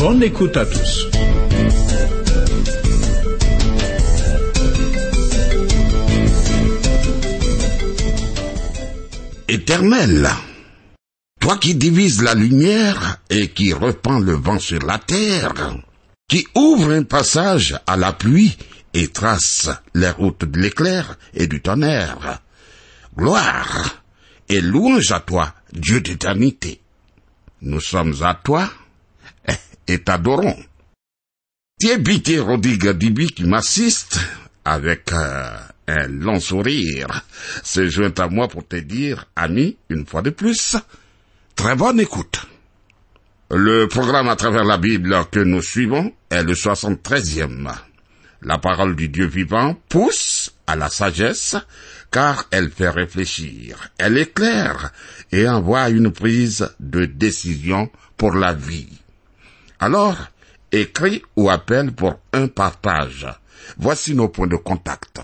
Bonne écoute à tous. Éternel, toi qui divises la lumière et qui repends le vent sur la terre, qui ouvre un passage à la pluie et trace les routes de l'éclair et du tonnerre, gloire et louange à toi, Dieu d'éternité. Nous sommes à toi et t'adorons. Thierry Rodigue Dibi qui m'assiste avec euh, un long sourire se joint à moi pour te dire, ami, une fois de plus, très bonne écoute. Le programme à travers la Bible que nous suivons est le 73e. La parole du Dieu vivant pousse à la sagesse car elle fait réfléchir, elle éclaire et envoie une prise de décision pour la vie. Alors, écris ou appelle pour un partage. Voici nos points de contact.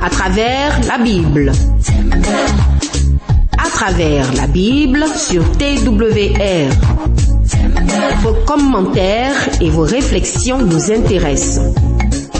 À travers la Bible. À travers la Bible sur TWR. Vos commentaires et vos réflexions nous intéressent.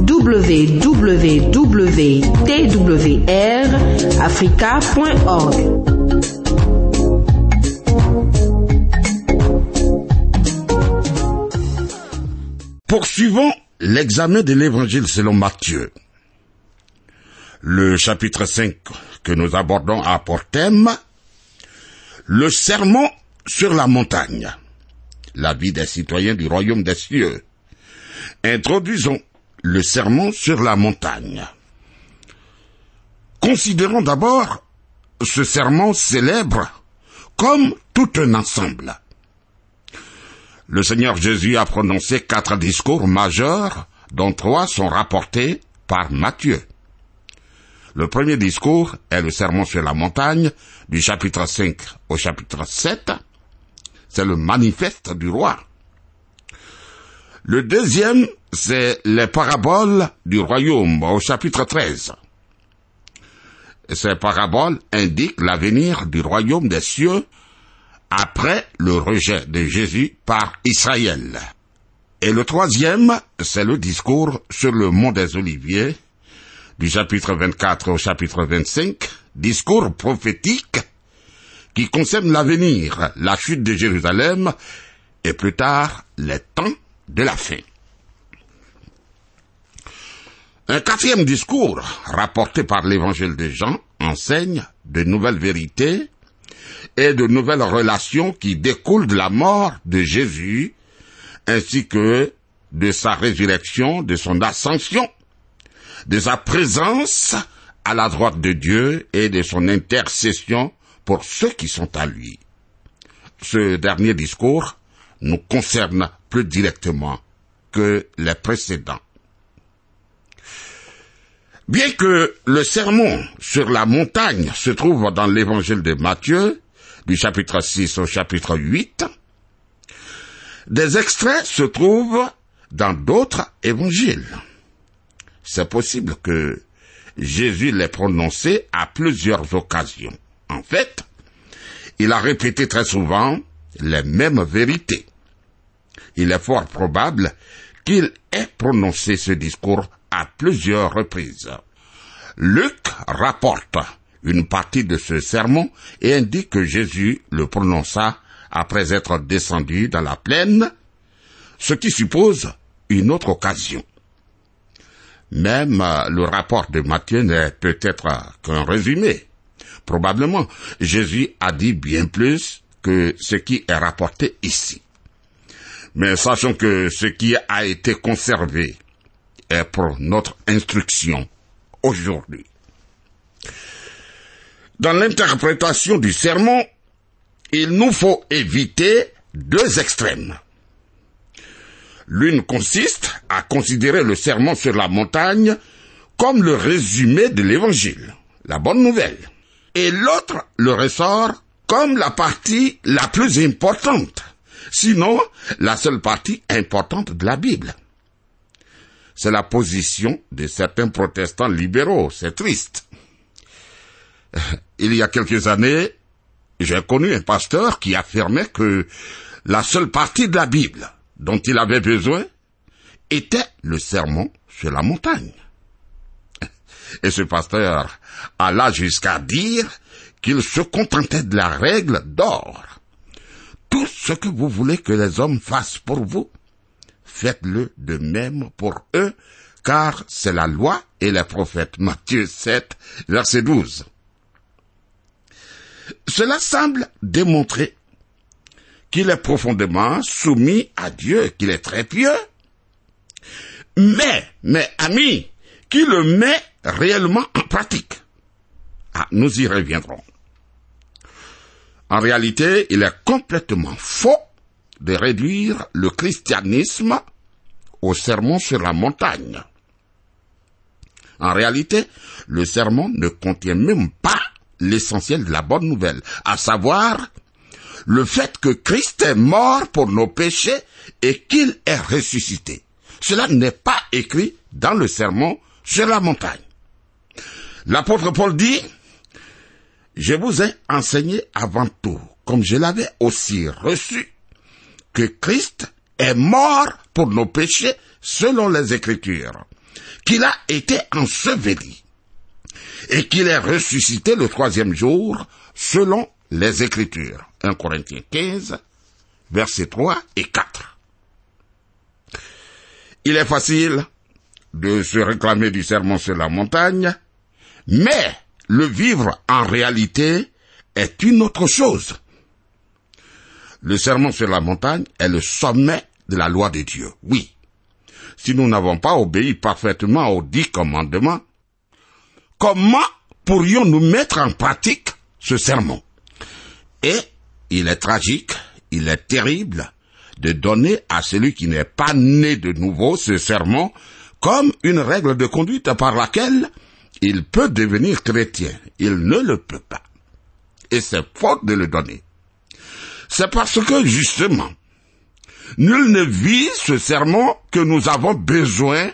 www.twrafrica.org. Poursuivons l'examen de l'évangile selon Matthieu. Le chapitre 5 que nous abordons a pour le sermon sur la montagne, la vie des citoyens du royaume des cieux. Introduisons le sermon sur la montagne. Considérons d'abord ce sermon célèbre comme tout un ensemble. Le Seigneur Jésus a prononcé quatre discours majeurs, dont trois sont rapportés par Matthieu. Le premier discours est le sermon sur la montagne, du chapitre 5 au chapitre 7. C'est le manifeste du roi. Le deuxième, c'est les paraboles du royaume au chapitre 13. Ces paraboles indiquent l'avenir du royaume des cieux après le rejet de Jésus par Israël. Et le troisième, c'est le discours sur le mont des Oliviers, du chapitre 24 au chapitre 25, discours prophétique qui concerne l'avenir, la chute de Jérusalem et plus tard les temps de la fin. Un quatrième discours rapporté par l'évangile de Jean enseigne de nouvelles vérités et de nouvelles relations qui découlent de la mort de Jésus ainsi que de sa résurrection, de son ascension, de sa présence à la droite de Dieu et de son intercession pour ceux qui sont à lui. Ce dernier discours nous concerne plus directement que les précédents. Bien que le sermon sur la montagne se trouve dans l'évangile de Matthieu, du chapitre 6 au chapitre 8, des extraits se trouvent dans d'autres évangiles. C'est possible que Jésus l'ait prononcé à plusieurs occasions. En fait, il a répété très souvent les mêmes vérités. Il est fort probable qu'il ait prononcé ce discours à plusieurs reprises. Luc rapporte une partie de ce sermon et indique que Jésus le prononça après être descendu dans la plaine, ce qui suppose une autre occasion. Même le rapport de Matthieu n'est peut-être qu'un résumé. Probablement, Jésus a dit bien plus que ce qui est rapporté ici. Mais sachons que ce qui a été conservé est pour notre instruction aujourd'hui. Dans l'interprétation du sermon, il nous faut éviter deux extrêmes. L'une consiste à considérer le sermon sur la montagne comme le résumé de l'évangile, la bonne nouvelle. Et l'autre le ressort comme la partie la plus importante, sinon la seule partie importante de la Bible. C'est la position de certains protestants libéraux, c'est triste. Il y a quelques années, j'ai connu un pasteur qui affirmait que la seule partie de la Bible dont il avait besoin était le sermon sur la montagne. Et ce pasteur alla jusqu'à dire qu'il se contentait de la règle d'or. Tout ce que vous voulez que les hommes fassent pour vous, faites-le de même pour eux, car c'est la loi et les prophètes. Matthieu 7, verset 12. Cela semble démontrer qu'il est profondément soumis à Dieu, qu'il est très pieux. Mais, mais, ami, qui le met réellement en pratique. Ah, nous y reviendrons. En réalité, il est complètement faux de réduire le christianisme au sermon sur la montagne. En réalité, le sermon ne contient même pas l'essentiel de la bonne nouvelle, à savoir le fait que Christ est mort pour nos péchés et qu'il est ressuscité. Cela n'est pas écrit dans le sermon sur la montagne. L'apôtre Paul dit, je vous ai enseigné avant tout, comme je l'avais aussi reçu, que Christ est mort pour nos péchés selon les Écritures, qu'il a été enseveli et qu'il est ressuscité le troisième jour selon les Écritures. 1 Corinthiens 15, versets 3 et 4. Il est facile de se réclamer du sermon sur la montagne, mais le vivre en réalité est une autre chose. Le sermon sur la montagne est le sommet de la loi de Dieu, oui. Si nous n'avons pas obéi parfaitement aux dix commandements, comment pourrions-nous mettre en pratique ce sermon Et il est tragique, il est terrible de donner à celui qui n'est pas né de nouveau ce sermon comme une règle de conduite par laquelle il peut devenir chrétien. Il ne le peut pas. Et c'est faute de le donner. C'est parce que, justement, nul ne vit ce sermon que nous avons besoin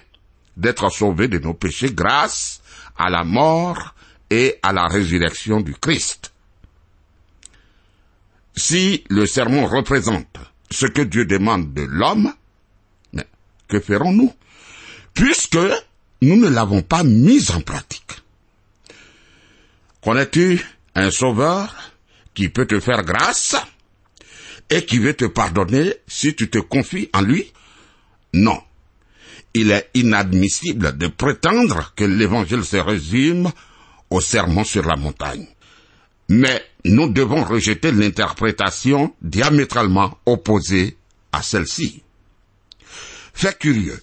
d'être sauvés de nos péchés grâce à la mort et à la résurrection du Christ. Si le sermon représente ce que Dieu demande de l'homme, que ferons-nous? Puisque nous ne l'avons pas mis en pratique. Connais-tu un sauveur qui peut te faire grâce et qui veut te pardonner si tu te confies en lui? Non. Il est inadmissible de prétendre que l'évangile se résume au sermon sur la montagne. Mais nous devons rejeter l'interprétation diamétralement opposée à celle-ci. Fait curieux,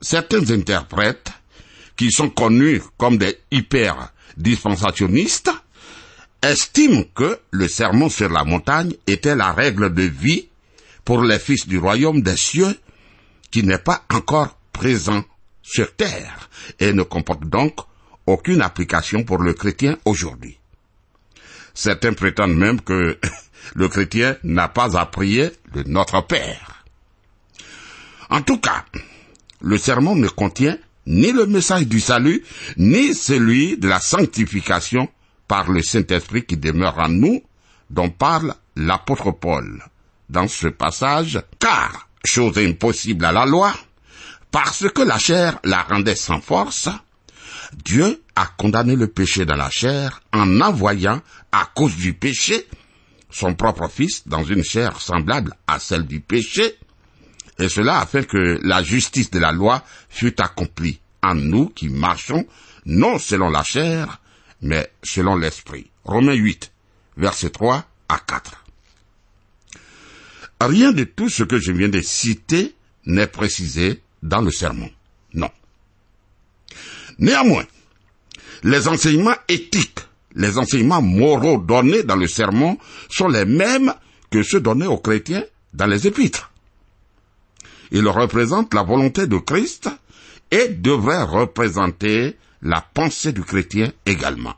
certains interprètes, qui sont connus comme des hyper dispensationnistes, estiment que le sermon sur la montagne était la règle de vie pour les fils du royaume des cieux qui n'est pas encore présent sur terre et ne comporte donc aucune application pour le chrétien aujourd'hui. Certains prétendent même que le chrétien n'a pas à prier de notre Père. En tout cas, le sermon ne contient ni le message du salut, ni celui de la sanctification par le Saint-Esprit qui demeure en nous, dont parle l'apôtre Paul. Dans ce passage, car, chose impossible à la loi, parce que la chair la rendait sans force, Dieu a condamné le péché dans la chair en envoyant, à cause du péché, son propre Fils dans une chair semblable à celle du péché, et cela a fait que la justice de la loi fût accomplie en nous qui marchons non selon la chair, mais selon l'esprit. Romains 8, versets 3 à 4. Rien de tout ce que je viens de citer n'est précisé dans le sermon. Non. Néanmoins, les enseignements éthiques, les enseignements moraux donnés dans le sermon sont les mêmes que ceux donnés aux chrétiens dans les épîtres. Ils représentent la volonté de Christ et devraient représenter la pensée du chrétien également.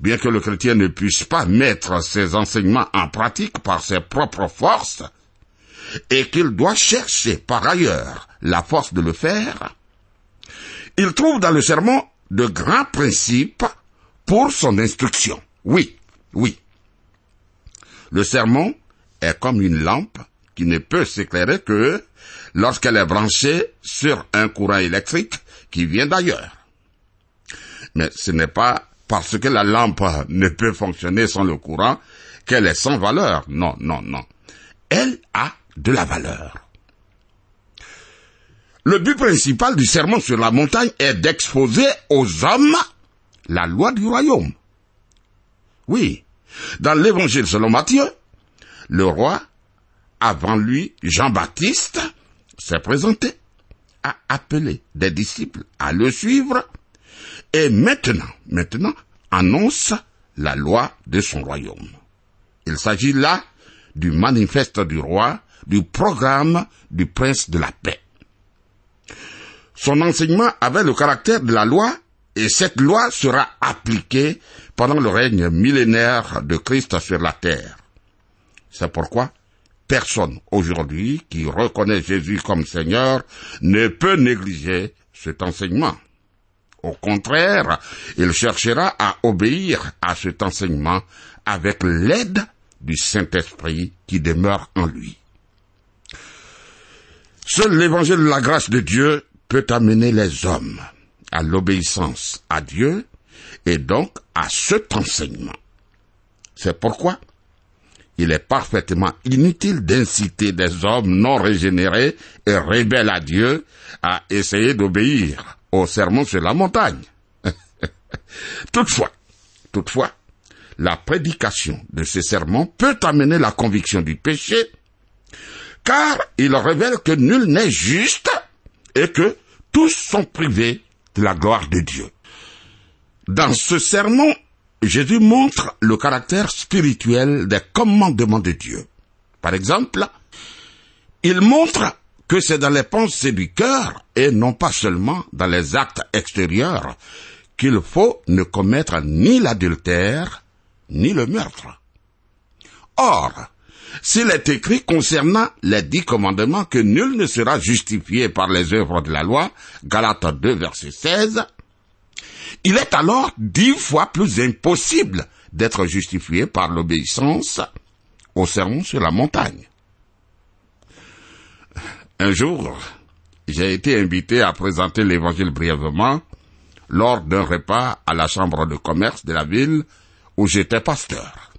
Bien que le chrétien ne puisse pas mettre ses enseignements en pratique par ses propres forces, et qu'il doit chercher par ailleurs la force de le faire, il trouve dans le sermon de grands principes pour son instruction. Oui, oui. Le sermon est comme une lampe qui ne peut s'éclairer que lorsqu'elle est branchée sur un courant électrique qui vient d'ailleurs. Mais ce n'est pas parce que la lampe ne peut fonctionner sans le courant qu'elle est sans valeur. Non, non, non. Elle a de la valeur. Le but principal du sermon sur la montagne est d'exposer aux hommes la loi du royaume. Oui, dans l'évangile selon Matthieu, le roi, avant lui, Jean-Baptiste, s'est présenté, a appelé des disciples à le suivre, et maintenant, maintenant, annonce la loi de son royaume. Il s'agit là du manifeste du roi, du programme du prince de la paix. Son enseignement avait le caractère de la loi et cette loi sera appliquée pendant le règne millénaire de Christ sur la terre. C'est pourquoi personne aujourd'hui qui reconnaît Jésus comme Seigneur ne peut négliger cet enseignement. Au contraire, il cherchera à obéir à cet enseignement avec l'aide du Saint-Esprit qui demeure en lui. Seul l'évangile de la grâce de Dieu peut amener les hommes à l'obéissance à Dieu et donc à cet enseignement. C'est pourquoi il est parfaitement inutile d'inciter des hommes non régénérés et rebelles à Dieu à essayer d'obéir au sermon sur la montagne. toutefois, toutefois, la prédication de ces sermons peut amener la conviction du péché, car il révèle que nul n'est juste et que tous sont privés de la gloire de Dieu. Dans ce sermon, Jésus montre le caractère spirituel des commandements de Dieu. Par exemple, il montre que c'est dans les pensées du cœur et non pas seulement dans les actes extérieurs qu'il faut ne commettre ni l'adultère ni le meurtre. Or, s'il est écrit concernant les dix commandements que nul ne sera justifié par les œuvres de la loi, Galates 2 verset 16, il est alors dix fois plus impossible d'être justifié par l'obéissance au sermon sur la montagne. Un jour, j'ai été invité à présenter l'évangile brièvement lors d'un repas à la chambre de commerce de la ville où j'étais pasteur.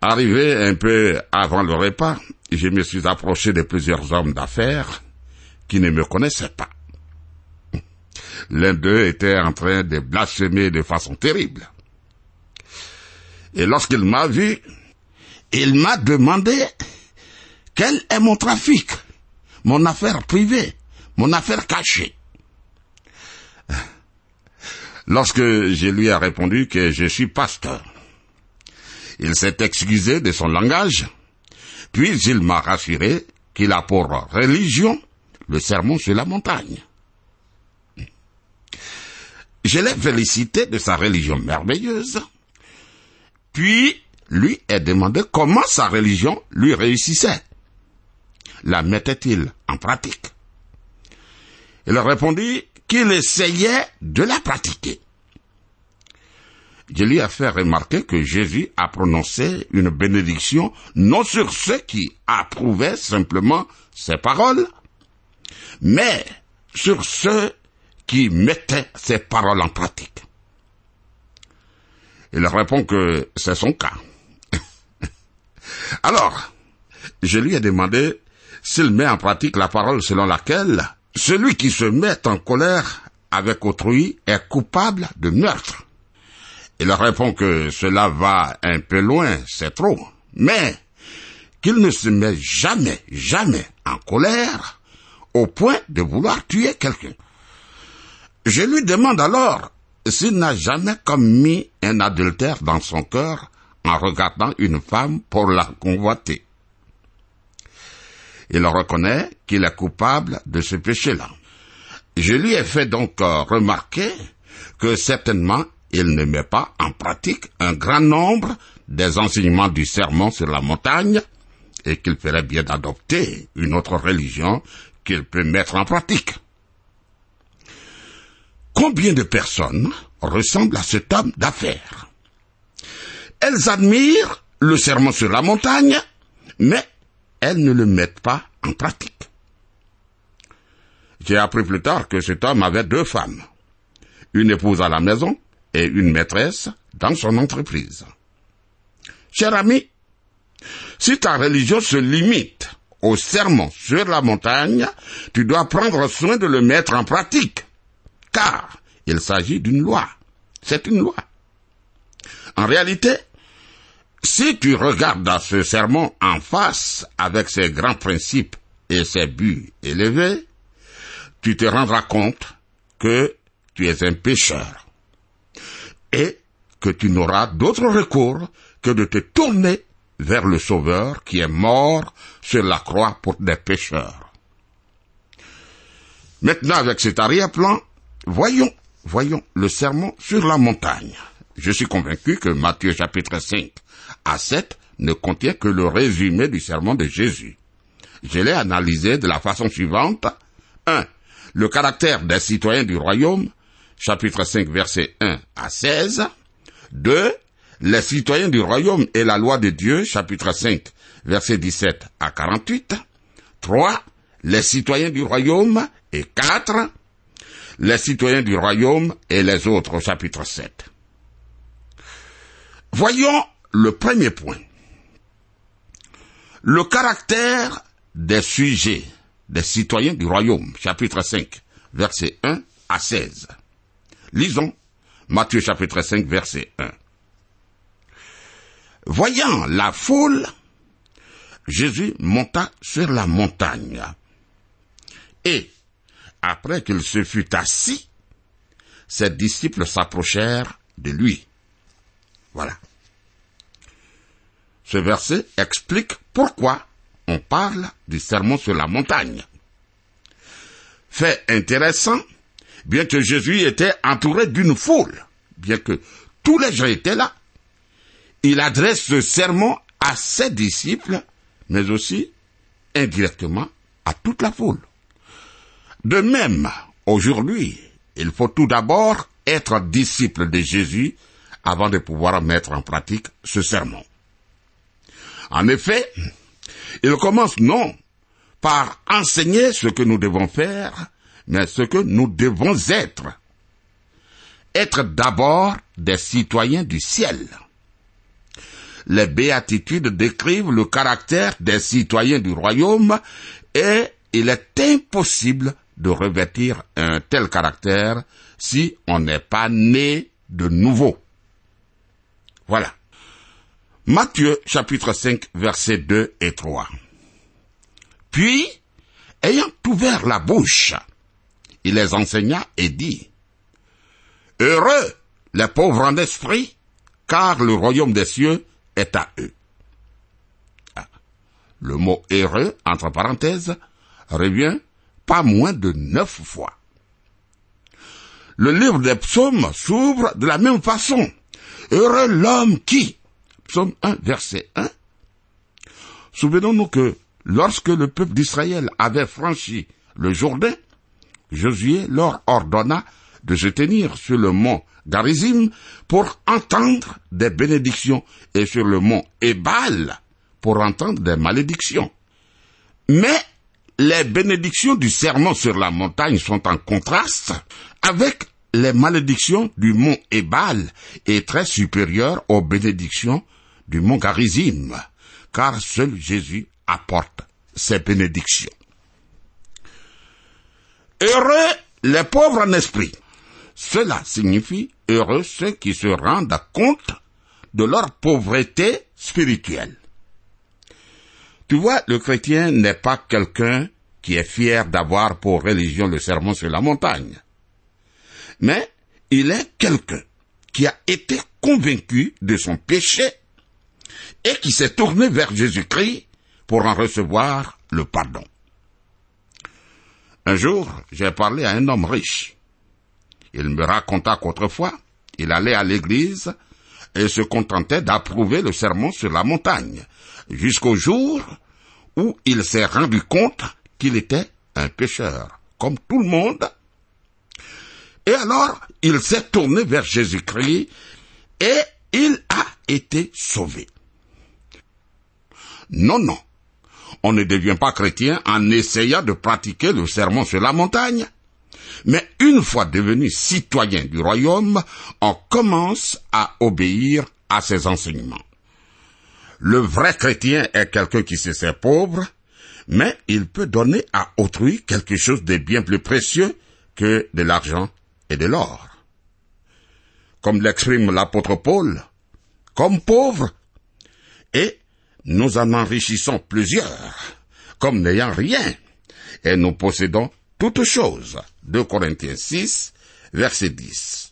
Arrivé un peu avant le repas, je me suis approché de plusieurs hommes d'affaires qui ne me connaissaient pas. L'un d'eux était en train de blasphémer de façon terrible. Et lorsqu'il m'a vu, il m'a demandé quel est mon trafic, mon affaire privée, mon affaire cachée. Lorsque je lui ai répondu que je suis pasteur, il s'est excusé de son langage, puis il m'a rassuré qu'il a pour religion le sermon sur la montagne. Je l'ai félicité de sa religion merveilleuse, puis lui ai demandé comment sa religion lui réussissait. La mettait-il en pratique? Il répondit qu'il essayait de la pratiquer. Je lui ai fait remarquer que Jésus a prononcé une bénédiction non sur ceux qui approuvaient simplement ses paroles, mais sur ceux qui mettait ces paroles en pratique. Il répond que c'est son cas. Alors, je lui ai demandé s'il met en pratique la parole selon laquelle celui qui se met en colère avec autrui est coupable de meurtre. Il répond que cela va un peu loin, c'est trop, mais qu'il ne se met jamais, jamais en colère au point de vouloir tuer quelqu'un. Je lui demande alors s'il n'a jamais commis un adultère dans son cœur en regardant une femme pour la convoiter. Il reconnaît qu'il est coupable de ce péché-là. Je lui ai fait donc euh, remarquer que certainement il ne met pas en pratique un grand nombre des enseignements du sermon sur la montagne et qu'il ferait bien d'adopter une autre religion qu'il peut mettre en pratique. Combien de personnes ressemblent à cet homme d'affaires? Elles admirent le sermon sur la montagne, mais elles ne le mettent pas en pratique. J'ai appris plus tard que cet homme avait deux femmes, une épouse à la maison et une maîtresse dans son entreprise. Cher ami, si ta religion se limite au sermon sur la montagne, tu dois prendre soin de le mettre en pratique, car il s'agit d'une loi. C'est une loi. En réalité, si tu regardes ce sermon en face avec ses grands principes et ses buts élevés, tu te rendras compte que tu es un pécheur et que tu n'auras d'autre recours que de te tourner vers le Sauveur qui est mort sur la croix pour des pécheurs. Maintenant, avec cet arrière-plan, voyons, voyons le sermon sur la montagne. Je suis convaincu que Matthieu chapitre 5 à 7 ne contient que le résumé du sermon de Jésus. Je l'ai analysé de la façon suivante. 1. Le caractère des citoyens du royaume, chapitre 5, verset 1 à 16. 2. Les citoyens du royaume et la loi de Dieu, chapitre 5, verset 17 à 48. 3. Les citoyens du royaume et 4. Les citoyens du royaume et les autres, chapitre 7. Voyons le premier point. Le caractère des sujets, des citoyens du royaume, chapitre 5, verset 1 à 16. Lisons Matthieu chapitre 5, verset 1. Voyant la foule, Jésus monta sur la montagne. Et, après qu'il se fut assis, ses disciples s'approchèrent de lui. Voilà. Ce verset explique pourquoi on parle du sermon sur la montagne. Fait intéressant, bien que Jésus était entouré d'une foule, bien que tous les gens étaient là, il adresse ce sermon à ses disciples, mais aussi indirectement à toute la foule. De même, aujourd'hui, il faut tout d'abord être disciple de Jésus avant de pouvoir mettre en pratique ce sermon. En effet, il commence non par enseigner ce que nous devons faire, mais ce que nous devons être. Être d'abord des citoyens du ciel. Les béatitudes décrivent le caractère des citoyens du royaume et il est impossible de revêtir un tel caractère si on n'est pas né de nouveau. Voilà. Matthieu chapitre 5 versets 2 et 3. Puis, ayant ouvert la bouche, il les enseigna et dit, Heureux les pauvres en esprit, car le royaume des cieux est à eux. Ah. Le mot heureux, entre parenthèses, revient pas moins de neuf fois. Le livre des psaumes s'ouvre de la même façon. Heureux l'homme qui, Psaume 1, verset 1. Souvenons-nous que lorsque le peuple d'Israël avait franchi le Jourdain, Josué leur ordonna de se tenir sur le mont Garizim pour entendre des bénédictions et sur le mont Ebal pour entendre des malédictions. Mais les bénédictions du serment sur la montagne sont en contraste avec les malédictions du mont Ebal et très supérieures aux bénédictions du mont Garizim, car seul Jésus apporte ces bénédictions. Heureux les pauvres en esprit. Cela signifie heureux ceux qui se rendent compte de leur pauvreté spirituelle. Tu vois, le chrétien n'est pas quelqu'un qui est fier d'avoir pour religion le sermon sur la montagne. Mais il est quelqu'un qui a été convaincu de son péché et qui s'est tourné vers Jésus-Christ pour en recevoir le pardon. Un jour, j'ai parlé à un homme riche. Il me raconta qu'autrefois, il allait à l'église et se contentait d'approuver le sermon sur la montagne, jusqu'au jour où il s'est rendu compte qu'il était un pécheur, comme tout le monde. Et alors, il s'est tourné vers Jésus-Christ et il a été sauvé. Non, non. On ne devient pas chrétien en essayant de pratiquer le sermon sur la montagne. Mais une fois devenu citoyen du royaume, on commence à obéir à ses enseignements. Le vrai chrétien est quelqu'un qui se sait pauvre, mais il peut donner à autrui quelque chose de bien plus précieux que de l'argent et de l'or. Comme l'exprime l'apôtre Paul, comme pauvre, et nous en enrichissons plusieurs, comme n'ayant rien, et nous possédons toutes choses. 2 Corinthiens 6, verset 10.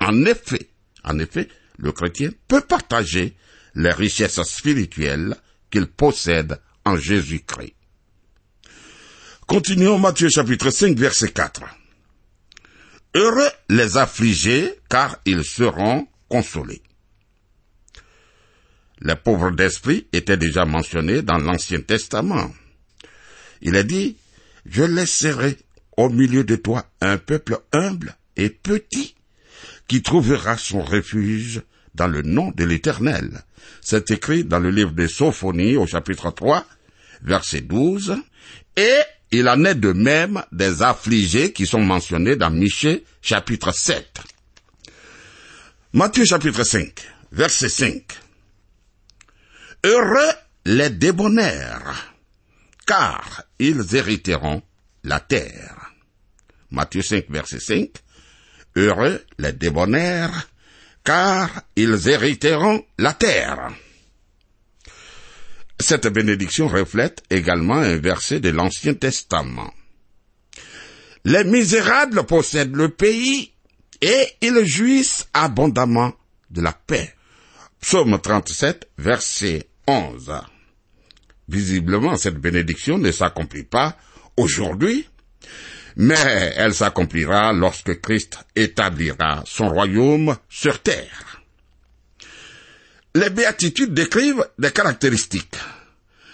En effet, en effet, le chrétien peut partager les richesses spirituelles qu'il possède en Jésus-Christ. Continuons Matthieu chapitre 5 verset 4. Heureux les affligés car ils seront consolés. Les pauvres d'esprit étaient déjà mentionnés dans l'Ancien Testament. Il est dit, je laisserai au milieu de toi un peuple humble et petit qui trouvera son refuge dans le nom de l'Éternel. C'est écrit dans le livre des Sophonies au chapitre 3, verset 12, et il en est de même des affligés qui sont mentionnés dans Michée chapitre 7. Matthieu chapitre 5, verset 5. Heureux les débonnaires, car ils hériteront la terre. Matthieu 5, verset 5. Heureux les débonnaires, car ils hériteront la terre. Cette bénédiction reflète également un verset de l'Ancien Testament. Les misérables possèdent le pays et ils jouissent abondamment de la paix. Psaume 37, verset 11. Visiblement, cette bénédiction ne s'accomplit pas aujourd'hui, mais elle s'accomplira lorsque Christ établira son royaume sur terre. Les béatitudes décrivent des caractéristiques,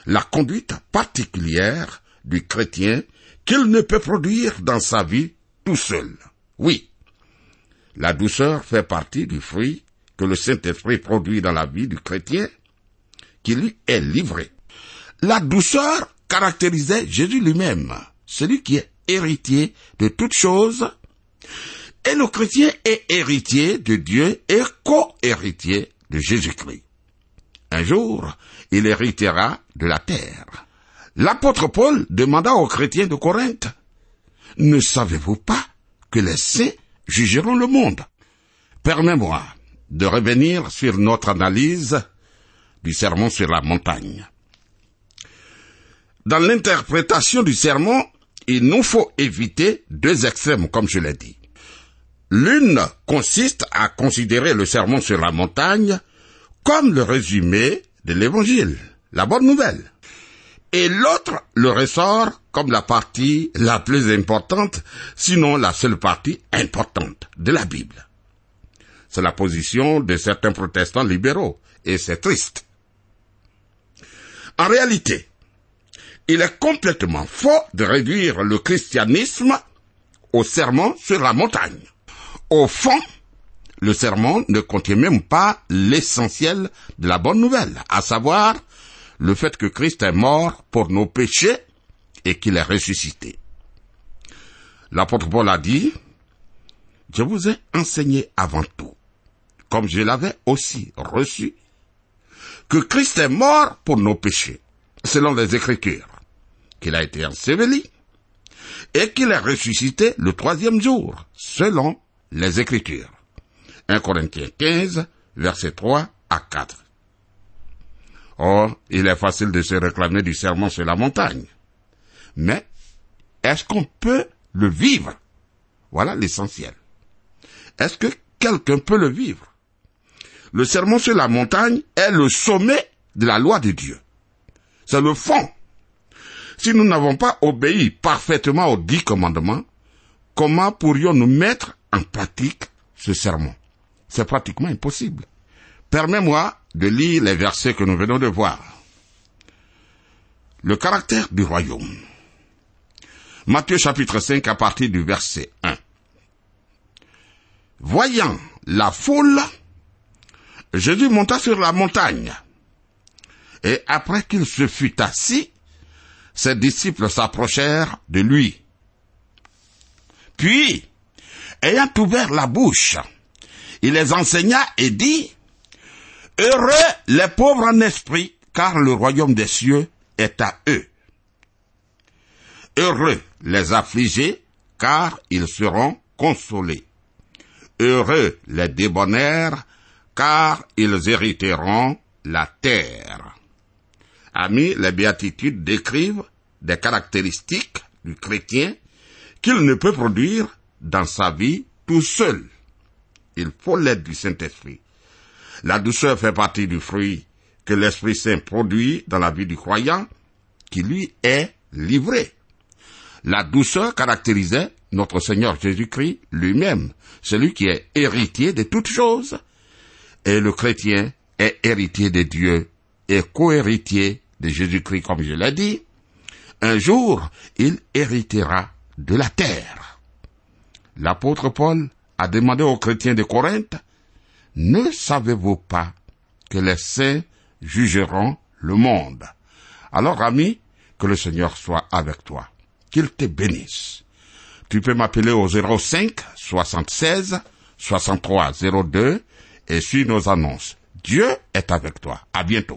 la conduite particulière du chrétien qu'il ne peut produire dans sa vie tout seul. Oui, la douceur fait partie du fruit que le Saint-Esprit produit dans la vie du chrétien qui lui est livré. La douceur caractérisait Jésus lui-même, celui qui est héritier de toutes choses, et le chrétien est héritier de Dieu et co-héritier de Jésus-Christ. Un jour, il héritera de la terre. L'apôtre Paul demanda aux chrétiens de Corinthe, Ne savez-vous pas que les saints jugeront le monde? Permets-moi de revenir sur notre analyse du sermon sur la montagne. Dans l'interprétation du sermon, il nous faut éviter deux extrêmes, comme je l'ai dit. L'une consiste à considérer le sermon sur la montagne comme le résumé de l'évangile, la bonne nouvelle. Et l'autre le ressort comme la partie la plus importante, sinon la seule partie importante de la Bible. C'est la position de certains protestants libéraux, et c'est triste. En réalité, il est complètement faux de réduire le christianisme au sermon sur la montagne. Au fond, le sermon ne contient même pas l'essentiel de la bonne nouvelle, à savoir le fait que Christ est mort pour nos péchés et qu'il est ressuscité. L'apôtre Paul a dit, je vous ai enseigné avant tout, comme je l'avais aussi reçu, que Christ est mort pour nos péchés, selon les Écritures, qu'il a été enseveli, et qu'il est ressuscité le troisième jour, selon les Écritures. 1 Corinthiens 15, versets 3 à 4. Or, il est facile de se réclamer du serment sur la montagne. Mais, est-ce qu'on peut le vivre? Voilà l'essentiel. Est-ce que quelqu'un peut le vivre? Le serment sur la montagne est le sommet de la loi de Dieu. C'est le fond. Si nous n'avons pas obéi parfaitement aux dix commandements, comment pourrions-nous mettre en pratique ce serment C'est pratiquement impossible. Permets-moi de lire les versets que nous venons de voir. Le caractère du royaume. Matthieu chapitre 5 à partir du verset 1. Voyant la foule, Jésus monta sur la montagne. Et après qu'il se fut assis, ses disciples s'approchèrent de lui. Puis, ayant ouvert la bouche, il les enseigna et dit, Heureux les pauvres en esprit, car le royaume des cieux est à eux. Heureux les affligés, car ils seront consolés. Heureux les débonnaires, car ils hériteront la terre. Amis, les béatitudes décrivent des caractéristiques du chrétien qu'il ne peut produire dans sa vie tout seul. Il faut l'aide du Saint-Esprit. La douceur fait partie du fruit que l'Esprit Saint produit dans la vie du croyant qui lui est livré. La douceur caractérisait notre Seigneur Jésus-Christ lui-même, celui qui est héritier de toutes choses. Et le chrétien est héritier de Dieu et co-héritier de Jésus-Christ, comme je l'ai dit. Un jour, il héritera de la terre. L'apôtre Paul a demandé aux chrétiens de Corinthe ne savez-vous pas que les saints jugeront le monde? Alors, ami, que le Seigneur soit avec toi. Qu'il te bénisse. Tu peux m'appeler au 05 76 63 02 et suivre nos annonces. Dieu est avec toi. À bientôt.